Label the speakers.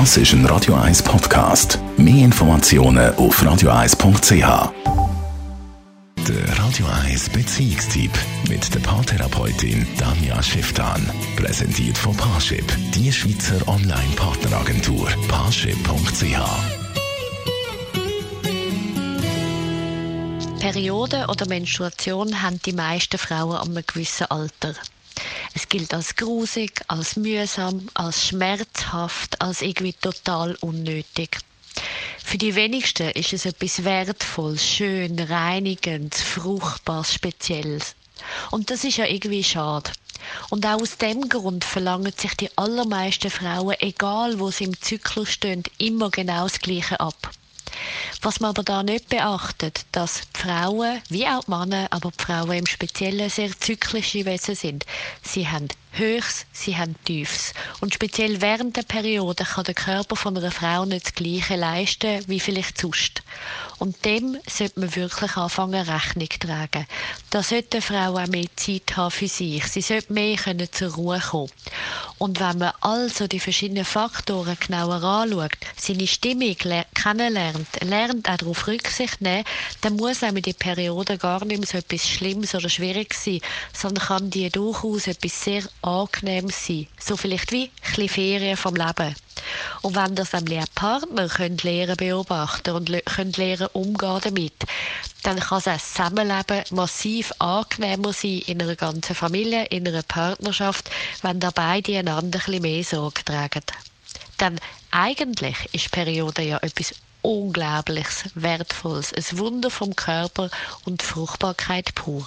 Speaker 1: Das ist ein Radio 1 Podcast. Mehr Informationen auf radio1.ch. Der Radio 1 Beziehungstyp mit der Paartherapeutin Danja Schifftan. Präsentiert von Paarship, die Schweizer Online-Partneragentur. Paarship.ch.
Speaker 2: Periode oder Menstruation haben die meisten Frauen an einem gewissen Alter. Es gilt als grusig, als mühsam, als schmerzhaft, als irgendwie total unnötig. Für die wenigsten ist es etwas Wertvolles, schön, reinigendes, fruchtbares, Spezielles. Und das ist ja irgendwie schade. Und auch aus dem Grund verlangen sich die allermeisten Frauen, egal wo sie im Zyklus stehen, immer genau das Gleiche ab. Was man aber da nicht beachtet, dass die Frauen, wie auch die Männer, aber die Frauen im Speziellen sehr zyklische Wesen sind. Sie haben Höchst, sie haben Tiefs. Und speziell während der Periode kann der Körper von einer Frau nicht das Gleiche leisten wie vielleicht sonst. Und dem sollte man wirklich anfangen, Rechnung zu tragen. Da sollte eine Frau auch mehr Zeit haben für sich. Sie sollte mehr können zur Ruhe kommen. Und wenn man also die verschiedenen Faktoren genauer anschaut, seine Stimmung kennenlernt, lernt auch darauf Rücksicht nehmen, dann muss einem die Periode gar nicht mehr so etwas Schlimmes oder Schwieriges sein, sondern kann die durchaus etwas sehr angenehm sein. So vielleicht wie ein Ferien vom Leben. Und wenn das nämlich ein Partner könnt lernen beobachten und le könnt lernen umgehen damit, dann kann das Zusammenleben massiv angenehmer sein in einer ganzen Familie, in einer Partnerschaft, wenn da beide einander ein mehr Sorge tragen. Denn eigentlich ist Periode ja etwas Unglaubliches, Wertvolles, ein Wunder vom Körper und Fruchtbarkeit pur.